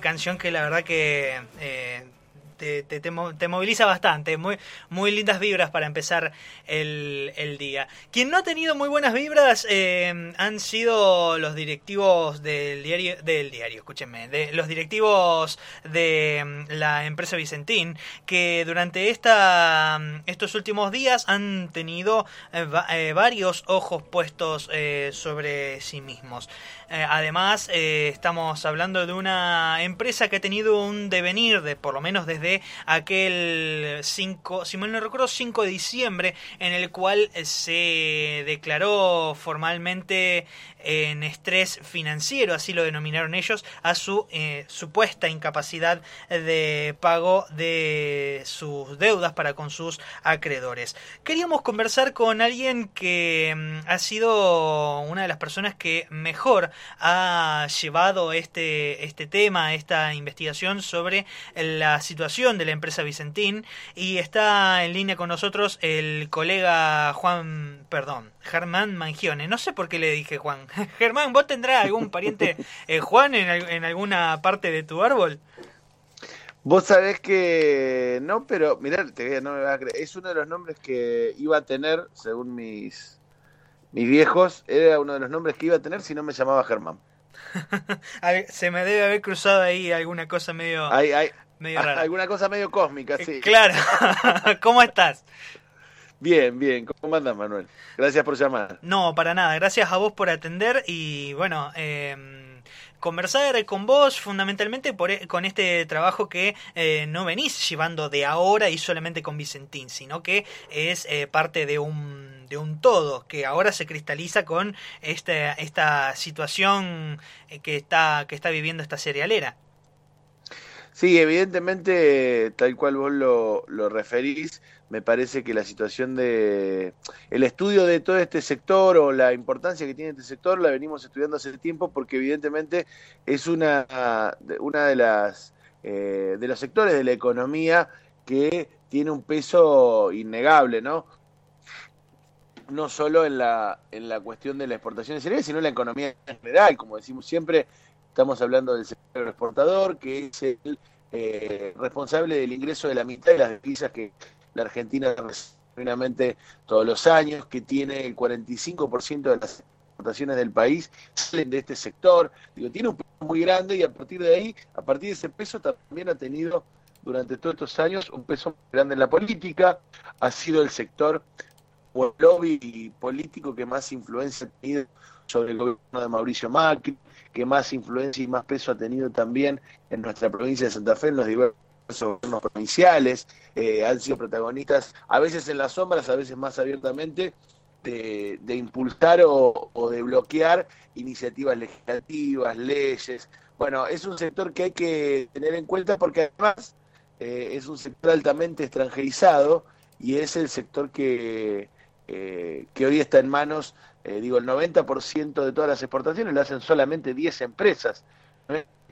canción que la verdad que eh, te, te, moviliza bastante. Muy, muy lindas vibras para empezar el, el día. Quien no ha tenido muy buenas vibras eh, han sido los directivos del diario, del diario, escúchenme, de los directivos de mm, la empresa Vicentín, que durante esta, mm, estos últimos días han tenido eh, eh, varios ojos puestos sobre sí mismos. Además, estamos hablando de una empresa que ha tenido un devenir de por lo menos desde aquel 5, si mal no recuerdo, 5 de diciembre, en el cual se declaró formalmente en estrés financiero, así lo denominaron ellos, a su eh, supuesta incapacidad de pago de sus deudas para con sus acreedores. Queríamos conversar con alguien que mm, ha sido una de las personas que mejor ha llevado este, este tema, esta investigación sobre la situación de la empresa Vicentín y está en línea con nosotros el colega Juan, perdón, Germán Mangione. No sé por qué le dije Juan. Germán, ¿vos tendrás algún pariente eh, Juan en, alguna parte de tu árbol? Vos sabés que no, pero mirá, te, no me a creer. Es uno de los nombres que iba a tener, según mis, mis viejos, era uno de los nombres que iba a tener si no me llamaba Germán. Se me debe haber cruzado ahí alguna cosa medio, medio rara. Alguna cosa medio cósmica, sí. Claro. ¿Cómo estás? Bien, bien. ¿Cómo andas, Manuel? Gracias por llamar. No, para nada. Gracias a vos por atender y bueno, em, conversar con vos fundamentalmente por, e, con este trabajo que eh, no venís llevando de ahora y solamente con Vicentín, sino que es eh, parte de un, de un todo que ahora se cristaliza con esta, esta situación eh, que está, que está viviendo esta cerealera. Sí, evidentemente, tal cual vos lo, lo referís, me parece que la situación de el estudio de todo este sector o la importancia que tiene este sector la venimos estudiando hace tiempo porque evidentemente es una, una de las eh, de los sectores de la economía que tiene un peso innegable, ¿no? No solo en la, en la cuestión de la exportación de cereales, sino en la economía en general. Como decimos siempre, estamos hablando del sector exportador, que es el eh, responsable del ingreso de la mitad de las divisas que la Argentina recibe todos los años, que tiene el 45% de las exportaciones del país salen de este sector. Digo, tiene un peso muy grande y a partir de ahí, a partir de ese peso también ha tenido durante todos estos años un peso muy grande en la política, ha sido el sector o el lobby político que más influencia ha tenido sobre el gobierno de Mauricio Macri, que más influencia y más peso ha tenido también en nuestra provincia de Santa Fe, en los diversos gobiernos provinciales, eh, han sido protagonistas, a veces en las sombras, a veces más abiertamente, de, impulsar o, de bloquear iniciativas legislativas, leyes. Bueno, es un sector que hay que tener en cuenta porque además eh, es un sector altamente extranjerizado y es el sector que, eh, que hoy está en manos, digo, el 90% de todas las exportaciones lo hacen solamente 10 empresas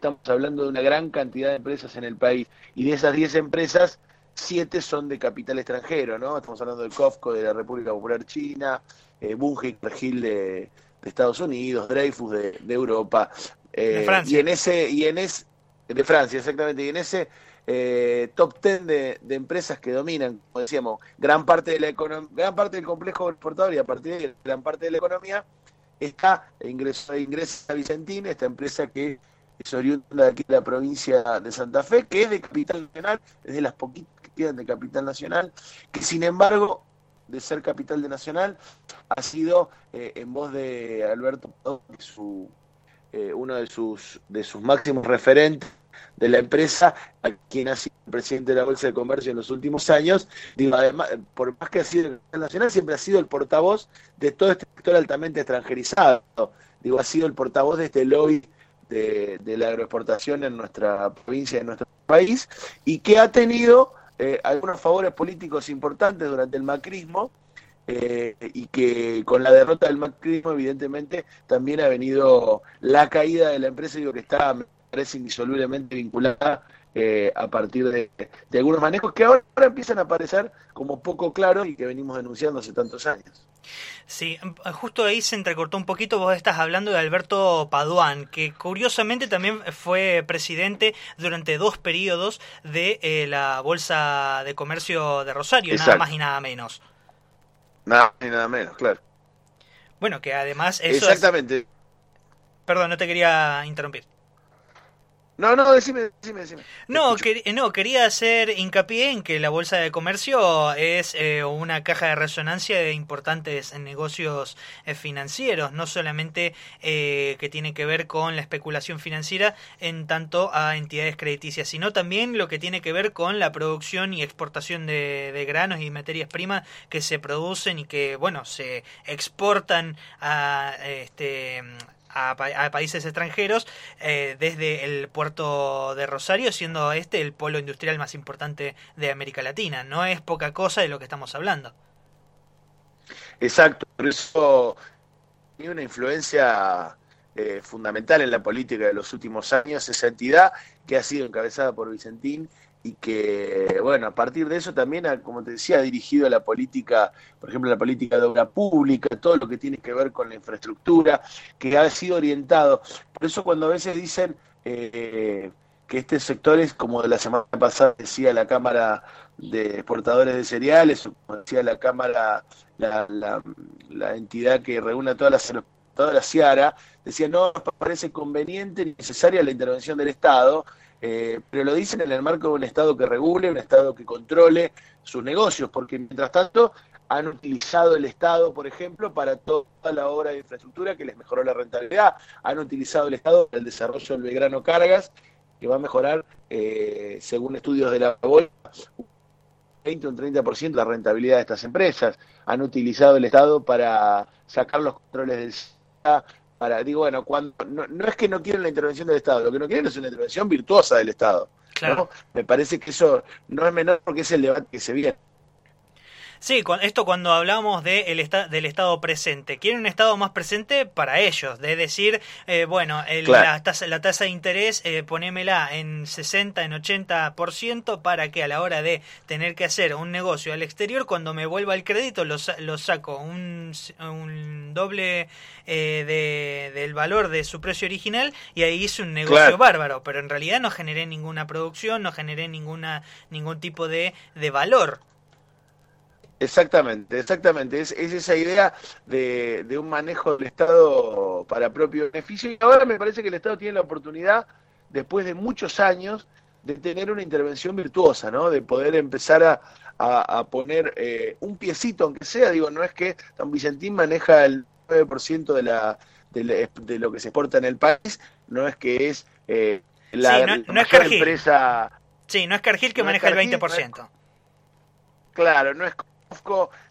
estamos hablando de una gran cantidad de empresas en el país y de esas 10 empresas, 7 son de capital extranjero, ¿no? Estamos hablando del COFCO de la República Popular China, eh, Bunge Gil de, Estados Unidos, Dreyfus de, Europa. Eh, de Francia. Y en ese, y en ese, de Francia, exactamente, y en ese eh, top 10 de, empresas que dominan, como decíamos, gran parte de la gran parte del complejo exportador y a partir de gran parte de la economía, está ingresa, ingresa Vicentín, esta empresa que es oriunda de aquí de la provincia de Santa Fe, que es de capital nacional, es de las poquitas que quedan de capital nacional, que sin embargo, de ser capital de nacional, ha sido eh, en voz de Alberto, su, eh, uno de sus, de sus máximos referentes de la empresa, a quien ha sido presidente de la Bolsa de Comercio en los últimos años, digo, además, por más que ha sido el nacional, siempre ha sido el portavoz de todo este sector altamente extranjerizado. Digo, ha sido el portavoz de este lobby de, la agroexportación en nuestra provincia, en nuestro país, y que ha tenido eh, algunos favores políticos importantes durante el macrismo, eh, y que con la derrota del macrismo, evidentemente, también ha venido la caída de la empresa, digo que está, me parece, indisolublemente vinculada eh, a partir de, de, algunos manejos que ahora empiezan a aparecer como poco claros y que venimos denunciando hace tantos años. Sí, justo ahí se entrecortó un poquito, vos estás hablando de Alberto Paduán, que curiosamente también fue presidente durante dos periodos de eh, la Bolsa de Comercio de Rosario, nada más y nada menos. Nada más y nada menos, claro. Bueno, que además eso Exactamente. Perdón, no te quería interrumpir. No, no, decime, decime, decime. No, no, quería hacer hincapié en que la Bolsa de Comercio es eh, una caja de resonancia de importantes negocios eh, financieros, no solamente eh, que tiene que ver con la especulación financiera en tanto a entidades crediticias, sino también lo que tiene que ver con la producción y exportación de, de granos y materias primas que se producen y que, bueno, se exportan a este a, países extranjeros eh, desde el puerto de Rosario, siendo este el polo industrial más importante de América Latina. No es poca cosa de lo que estamos hablando. Exacto, por eso tiene una influencia eh, fundamental en la política de los últimos años esa entidad que ha sido encabezada por Vicentín y que, bueno, a partir de eso también, como te decía, ha dirigido a la política, por ejemplo, la política de obra pública, todo lo que tiene que ver con la infraestructura, que ha sido orientado. Por eso cuando a veces dicen eh, que este sector es, como la semana pasada decía la Cámara de Exportadores de Cereales, o como decía la Cámara, la, la, entidad que reúne a todas las la CIARA, decía no nos parece conveniente ni necesaria la intervención del Estado, eh, pero lo dicen en el marco de un Estado que regule, un Estado que controle sus negocios, porque mientras tanto han utilizado el Estado, por ejemplo, para toda la obra de infraestructura que les mejoró la rentabilidad, han utilizado el Estado para el desarrollo del Belgrano Cargas, que va a mejorar, eh, según estudios de la bolsa, un 20 o un 30% la rentabilidad de estas empresas, han utilizado el Estado para sacar los controles del para, digo, bueno, cuando no, es que no quieren la intervención del Estado, lo que no quieren es una intervención virtuosa del Estado. Claro. Me parece que eso no es menor porque es el debate que se viene. Sí, esto cuando hablamos de el del Estado presente. Quieren un Estado más presente para ellos, de decir, eh, bueno, la, tasa, la tasa de interés eh, ponémela en 60, en 80% para que a la hora de tener que hacer un negocio al exterior, cuando me vuelva el crédito, lo, lo saco un, un doble eh, del valor de su precio original y ahí hice un negocio bárbaro, pero en realidad no generé ninguna producción, no generé ninguna, ningún tipo de, de valor. Exactamente, exactamente. Es, esa idea de, un manejo del Estado para propio beneficio. Y ahora me parece que el Estado tiene la oportunidad, después de muchos años, de tener una intervención virtuosa, ¿no? De poder empezar a, poner eh, un piecito, aunque sea, digo, no es que San Vicentín maneja el 9% de, la, de, lo que se exporta en el país, no es que es eh, la, no, es empresa... Sí, no es Cargill que maneja el 20%. claro, no es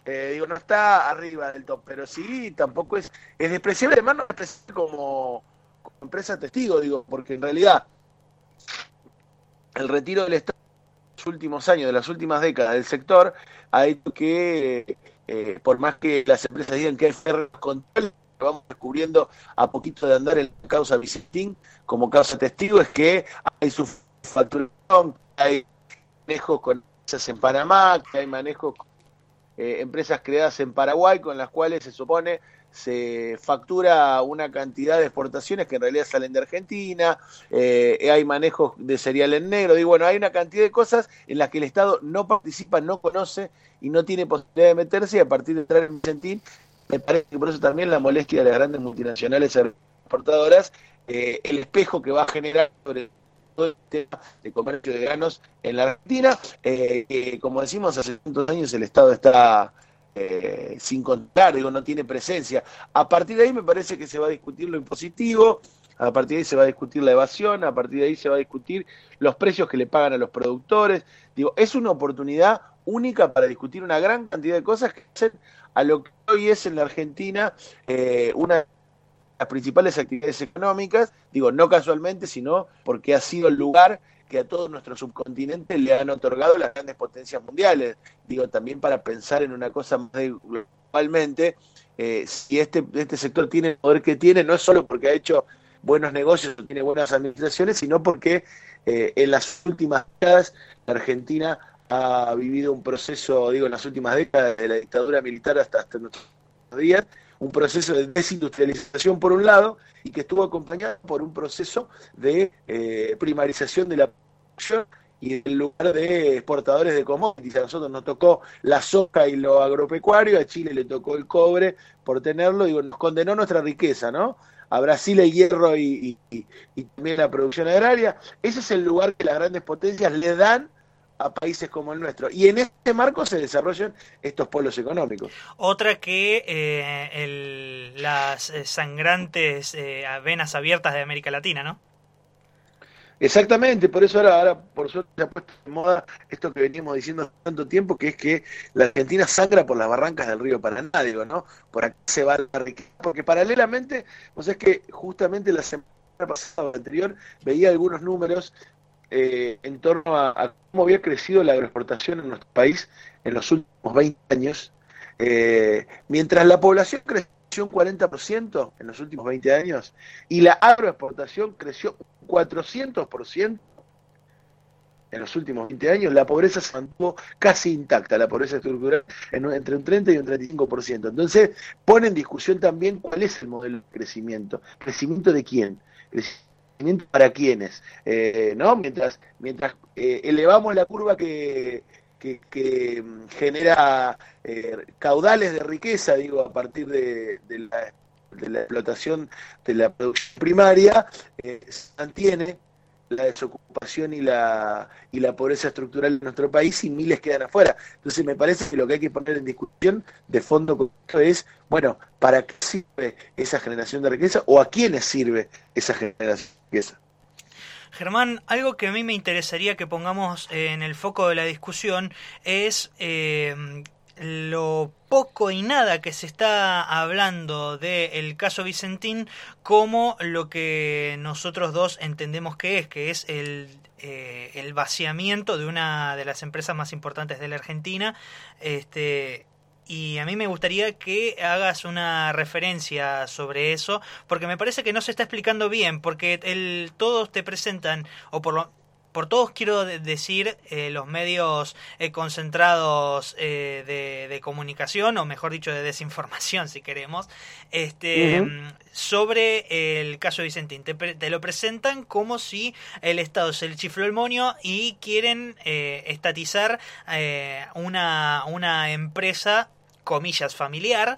eh, digo, no está arriba del top, pero sí, tampoco es, es despreciable, además no es como, empresa testigo, digo, porque en realidad el retiro del Estado en los últimos años, de las últimas décadas del sector, ha hecho que, eh, por más que las empresas digan que hay ferro control, vamos descubriendo a poquito de andar en la causa Vicentín como causa testigo, es que hay su facturación, hay manejos con empresas en Panamá, que hay manejos con eh, empresas creadas en Paraguay con las cuales se supone se factura una cantidad de exportaciones que en realidad salen de Argentina, eh, hay manejos de cereal en negro, digo, bueno, hay una cantidad de cosas en las que el Estado no participa, no conoce y no tiene posibilidad de meterse y a partir de entrar en Vicentín, me parece que por eso también la molestia de las grandes multinacionales exportadoras, eh, el espejo que va a generar sobre el tema de comercio de granos en la Argentina, eh, como decimos, hace tantos años el Estado está eh, sin contar, digo, no tiene presencia. A partir de ahí me parece que se va a discutir lo impositivo, a partir de ahí se va a discutir la evasión, a partir de ahí se va a discutir los precios que le pagan a los productores. Digo, es una oportunidad única para discutir una gran cantidad de cosas que hacen a lo que hoy es en la Argentina eh, una las principales actividades económicas, digo, no casualmente, sino porque ha sido el lugar que a todo nuestro subcontinente le han otorgado las grandes potencias mundiales. Digo, también para pensar en una cosa más globalmente, eh, si este, este sector tiene el poder que tiene, no es solo porque ha hecho buenos negocios, tiene buenas administraciones, sino porque eh, en las últimas décadas la Argentina ha vivido un proceso, digo, en las últimas décadas de la dictadura militar hasta, hasta nuestro días, un proceso de desindustrialización por un lado y que estuvo acompañado por un proceso de eh, primarización de la producción y en lugar de exportadores de commodities. A nosotros nos tocó la soja y lo agropecuario, a Chile le tocó el cobre por tenerlo, digo, nos condenó nuestra riqueza, ¿no? A Brasil el hierro y, y también la producción agraria. Ese es el lugar que las grandes potencias le dan a países como el nuestro. Y en este marco se desarrollan estos polos económicos. Otra que eh, las eh, sangrantes eh, venas abiertas de América Latina, ¿no? Exactamente, por eso ahora, ahora por suerte se ha puesto en moda esto que venimos diciendo tanto tiempo, que es que la Argentina sangra por las barrancas del río Paraná, digo, ¿no? Por aquí se va la riqueza, porque paralelamente, pues es que justamente la semana pasada anterior veía algunos números eh, en torno a, cómo había crecido la agroexportación en nuestro país en los últimos 20 años, eh, mientras la población creció un 40% en los últimos 20 años y la agroexportación creció un 400% en los últimos 20 años, la pobreza se mantuvo casi intacta, la pobreza estructural entre un 30 y un 35%. Entonces, pone en discusión también cuál es el modelo de crecimiento. ¿Crecimiento de quién? Para quiénes, eh, ¿no? Mientras, mientras eh, elevamos la curva que, que, mm, genera eh, caudales de riqueza, digo, a partir de, la, de, la, explotación de la producción primaria, se mantiene la desocupación y la, y la pobreza estructural en nuestro país y miles quedan afuera. Entonces me parece que lo que hay que poner en discusión de fondo es, bueno, ¿para qué sirve esa generación de riqueza o a quiénes sirve esa generación de? Germán, algo que a mí me interesaría que pongamos en el foco de la discusión es eh, lo poco y nada que se está hablando del caso Vicentín como lo que nosotros dos entendemos que es, que es el, eh, el vaciamiento de una de las empresas más importantes de la Argentina. Este, y a mí me gustaría que hagas una referencia sobre eso, porque me parece que no se está explicando bien, porque el, todos te presentan, o por lo, por todos quiero decir eh, los medios eh, concentrados eh, de, comunicación o mejor dicho de desinformación si queremos este sobre el caso Vicentín. Te, lo presentan como si el Estado se le chifló el monio y quieren estatizar una, una empresa comillas familiar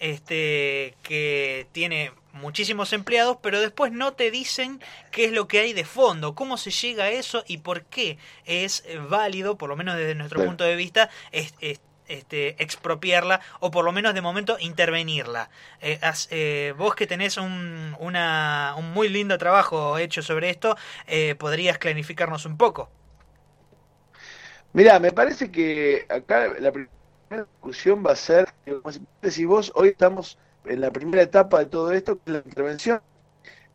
este que tiene muchísimos empleados, pero después no te dicen qué es lo que hay de fondo, cómo se llega a eso y por qué es válido, por lo menos desde nuestro punto de vista, este, expropiarla o por lo menos de momento intervenirla. Eh, eh, vos que tenés un, una, un muy lindo trabajo hecho sobre esto, eh, ¿podrías clarificarnos un poco? Mira, me parece que acá la primera discusión va a ser, si vos hoy estamos en la primera etapa de todo esto, que es la intervención,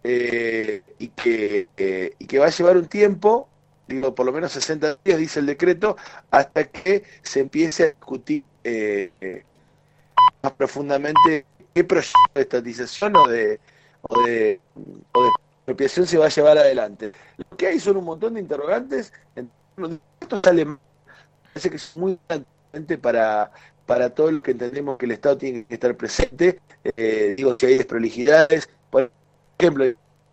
eh, y, que, eh, y que va a llevar un tiempo, digo, por lo menos 60 días, dice el decreto, hasta que se empiece a discutir eh, más profundamente qué proyecto de estatización o de, o de, expropiación se va a llevar adelante. Lo que hay son un montón de interrogantes, sale, parece que es muy importante para, para todo lo que entendemos que el Estado tiene que estar presente. Eh, digo que hay desprolijidades, por ejemplo,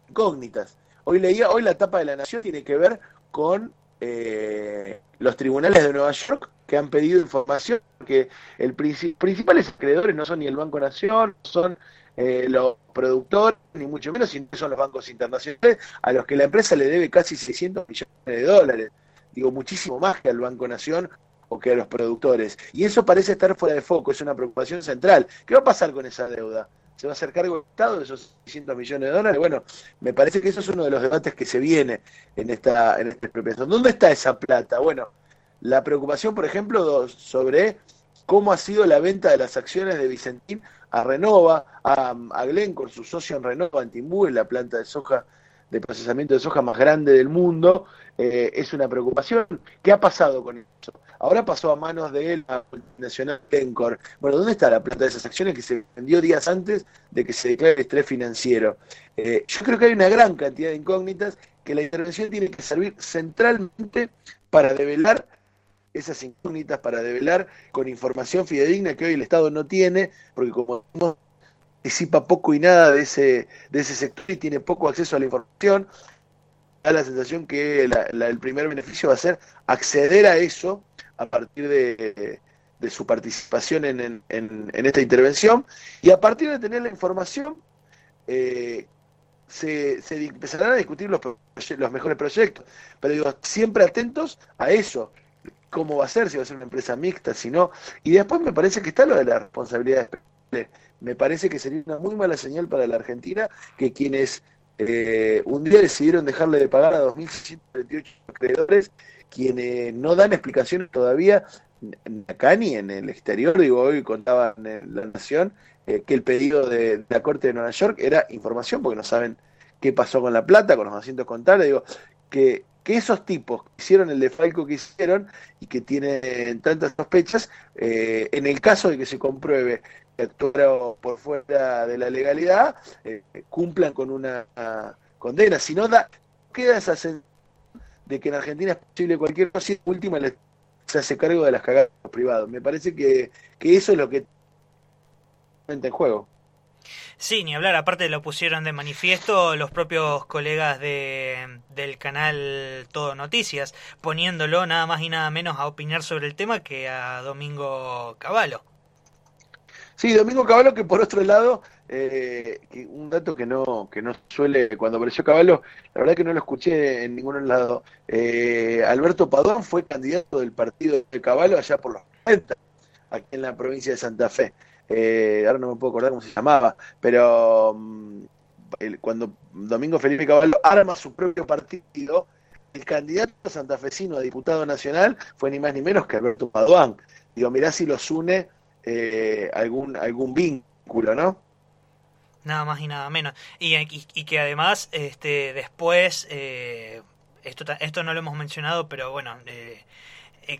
incógnitas. Hoy leía, hoy la etapa de la Nación tiene que ver con eh, los tribunales de Nueva York que han pedido información, porque el principales acreedores no son ni el Banco Nación, son eh, los productores, ni mucho menos, sino son los bancos internacionales, a los que la empresa le debe casi 600 millones de dólares. Digo, muchísimo más que al Banco Nación o que a los productores. Y eso parece estar fuera de foco, es una preocupación central. ¿Qué va a pasar con esa deuda? ¿Se va a hacer cargo el Estado de esos 600 millones de dólares? Bueno, me parece que eso es uno de los debates que se viene en esta, en esta expropiación. ¿Dónde está esa plata? Bueno, la preocupación, por ejemplo, sobre cómo ha sido la venta de las acciones de Vicentín a Renova, a, a Glencore, su socio en Renova, en Timbú, en la planta de soja de procesamiento de soja más grande del mundo, eh, es una preocupación. ¿Qué ha pasado con eso? Ahora pasó a manos de la multinacional Tencor. Bueno, ¿dónde está la plata de esas acciones que se vendió días antes de que se declare el estrés financiero? Eh, yo creo que hay una gran cantidad de incógnitas que la intervención tiene que servir centralmente para develar esas incógnitas para develar con información fidedigna que hoy el Estado no tiene, porque como participa poco y nada de ese, de ese sector y tiene poco acceso a la información, da la sensación que el primer beneficio va a ser acceder a eso a partir de, su participación en, esta intervención. Y a partir de tener la información eh, se, empezarán a discutir los, los mejores proyectos, pero digo, siempre atentos a eso, cómo va a ser, si va a ser una empresa mixta, si no, y después me parece que está lo de la responsabilidad me parece que sería una muy mala señal para la Argentina que quienes eh, un día decidieron dejarle de pagar a 2.628 acreedores, quienes no dan explicaciones todavía acá ni en el exterior, digo, hoy contaba en La Nación eh, que el pedido de, la Corte de Nueva York era información, porque no saben qué pasó con la plata, con los asientos contables, digo, que, que esos tipos que hicieron el defalco que hicieron y que tienen tantas sospechas, eh, en el caso de que se compruebe actuaron por fuera de la legalidad, eh, cumplan con una condena. Si no, da, queda esa sensación de que en Argentina es posible cualquier cosa y última se hace cargo de las cagadas privados. Me parece que, que eso es lo que en juego. Sí, ni hablar, aparte lo pusieron de manifiesto los propios colegas de, del canal Todo Noticias, poniéndolo nada más y nada menos a opinar sobre el tema que a Domingo Cavallo. Sí, Domingo Caballo, que por otro lado, eh, un dato que no, que no suele, cuando apareció Caballo, la verdad que no lo escuché en ningún lado. Eh, Alberto Padón fue candidato del partido de Caballo allá por los 90, aquí en la provincia de Santa Fe. Eh, ahora no me puedo acordar cómo se llamaba, pero mm, cuando Domingo Felipe Caballo arma su propio partido, el candidato santafesino a diputado nacional fue ni más ni menos que Alberto Paduán. Digo, mirá si los une eh, algún, algún vínculo, ¿no? Nada más y nada menos. Y, y, que además, este, después, eh, esto, esto no lo hemos mencionado, pero bueno, eh,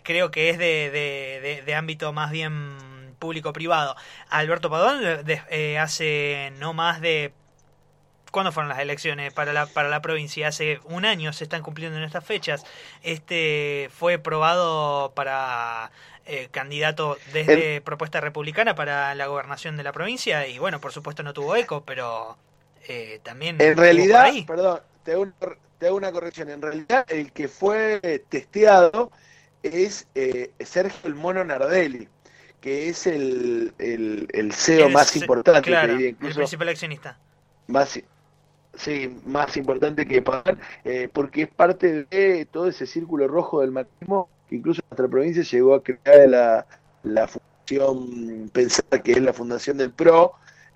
creo que es de, de, ámbito más bien público-privado. Alberto Padón hace no más de ¿Cuándo fueron las elecciones para la, para la provincia? Hace un año se están cumpliendo en estas fechas. Este fue probado para eh, candidato desde propuesta republicana para la gobernación de la provincia y bueno, por supuesto no tuvo eco, pero eh, también... En realidad, perdón, te hago, una, corrección, en realidad el que fue testeado es eh, Sergio el Mono Nardelli, que es el, el, CEO más importante, el principal accionista. Más, sí, más importante que pagar, porque es parte de todo ese círculo rojo del macrismo que incluso nuestra provincia llegó a crear la, la fundación Pensar, que es la fundación del PRO,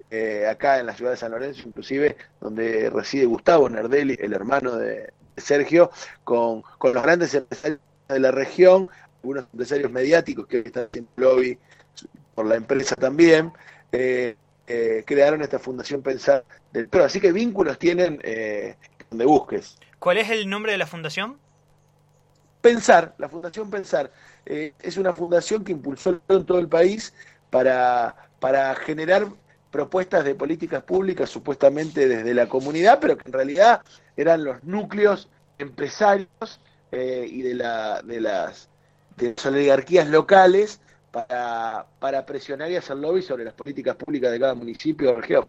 eh, acá en la ciudad de San Lorenzo, inclusive, donde reside Gustavo Nardelli, el hermano de, Sergio, con, con, los grandes empresarios de la región, algunos empresarios mediáticos que están haciendo lobby por la empresa también, eh, eh, crearon esta fundación Pensar del PRO. Así que vínculos tienen donde busques. ¿Cuál es el nombre de la fundación? Pensar, la Fundación Pensar, eh, es una fundación que impulsó en todo el país para, para generar propuestas de políticas públicas supuestamente desde la comunidad, pero que en realidad eran los núcleos empresarios eh, y de, la, de, las, de las oligarquías locales para, para presionar y hacer lobby sobre las políticas públicas de cada municipio o región.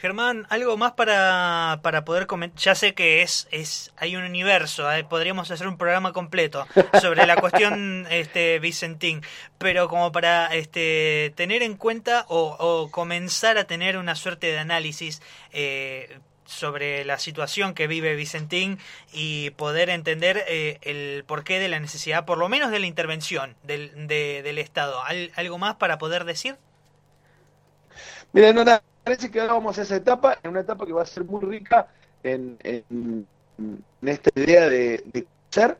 Germán, algo más para, para poder comentar. Ya sé que es, es hay un universo, ¿eh? podríamos hacer un programa completo sobre la cuestión este, Vicentín, pero como para este, tener en cuenta o, comenzar a tener una suerte de análisis eh, sobre la situación que vive Vicentín y poder entender eh, el porqué de la necesidad, por lo menos de la intervención del, del Estado. ¿Algo más para poder decir? Mira, no, nada parece que vamos a esa etapa, en una etapa que va a ser muy rica en, esta idea de, conocer,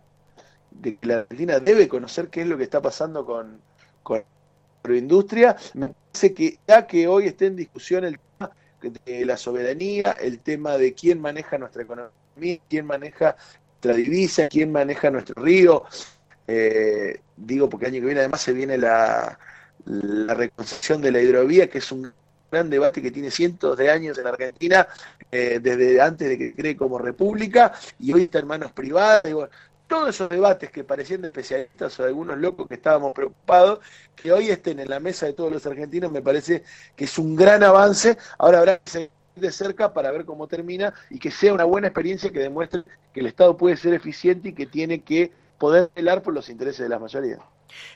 de que la Argentina debe conocer qué es lo que está pasando con, con la industria. Me parece que ya que hoy esté en discusión el tema de la soberanía, el tema de quién maneja nuestra economía, quién maneja nuestra divisa, quién maneja nuestro río, eh, digo porque el año que viene además se viene la, la reconstrucción de la hidrovía, que es un gran debate que tiene cientos de años en Argentina, eh, desde antes de que cree como república, y hoy está en manos privadas. todos esos debates que parecían de especialistas o algunos locos que estábamos preocupados, que hoy estén en la mesa de todos los argentinos, me parece que es un gran avance. Ahora habrá que seguir de cerca para ver cómo termina y que sea una buena experiencia que demuestre que el Estado puede ser eficiente y que tiene que poder velar por los intereses de la mayoría.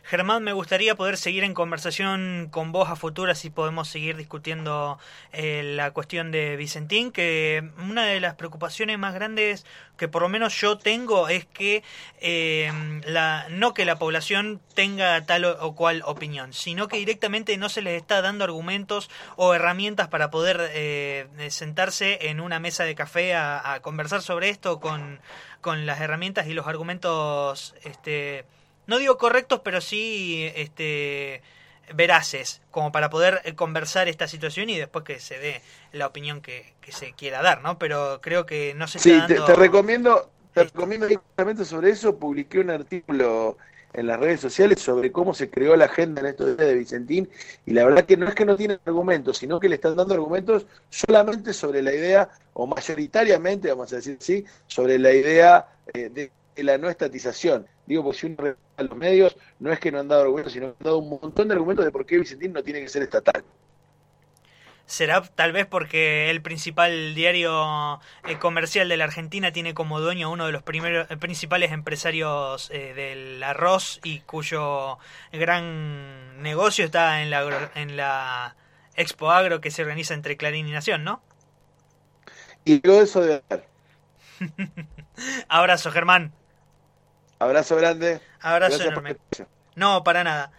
Germán, me gustaría poder seguir en conversación con vos a futuro si podemos seguir discutiendo eh, la cuestión de Vicentín, que una de las preocupaciones más grandes que por lo menos yo tengo es que eh, la, no que la población tenga tal o, cual opinión, sino que directamente no se les está dando argumentos o herramientas para poder eh, sentarse en una mesa de café a, a conversar sobre esto con, con las herramientas y los argumentos este, no digo correctos, pero sí este, veraces, como para poder eh, conversar esta situación y después que se dé la opinión que, se quiera dar, ¿no? Pero creo que no se sí, está dando... te, recomiendo, te recomiendo directamente sobre eso, publiqué un artículo en las redes sociales sobre cómo se creó la agenda en estos días de Vicentín y la verdad que no es que no tienen argumentos, sino que le están dando argumentos solamente sobre la idea, o mayoritariamente, vamos a decir sí, sobre la idea eh, de la no estatización. Digo, porque si uno a los medios, no es que no han dado argumentos, sino que han dado un montón de argumentos de por qué Vicentín no tiene que ser estatal. ¿Será tal vez porque el principal diario eh, comercial de la Argentina tiene como dueño uno de los primeros eh, principales empresarios eh, del arroz y cuyo gran negocio está en la, en la Expo Agro que se organiza entre Clarín y Nación, ¿no? Y todo eso de Abrazo, Germán. Abrazo grande. Abrazo enorme. No, para nada.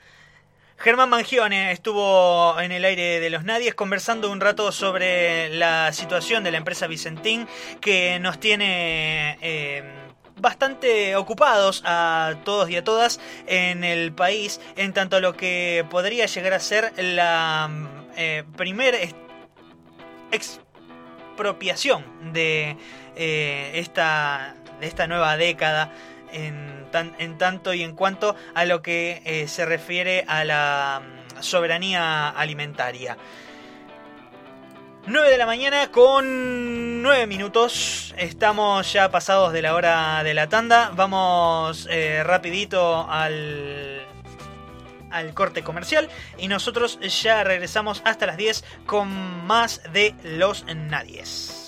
Germán Mangione estuvo en el aire de los Nadies conversando un rato sobre la situación de la empresa Vicentín que nos tiene eh, bastante ocupados a todos y a todas en el país en tanto a lo que podría llegar a ser la eh, primera expropiación de, eh, esta, de esta nueva década en, tanto y en cuanto a lo que eh, se refiere a la mm, soberanía alimentaria. 9 de la mañana con 9 minutos. Estamos ya pasados de la hora de la tanda. Vamos eh, rapidito al, al corte comercial y nosotros ya regresamos hasta las 10 con más de los nadies.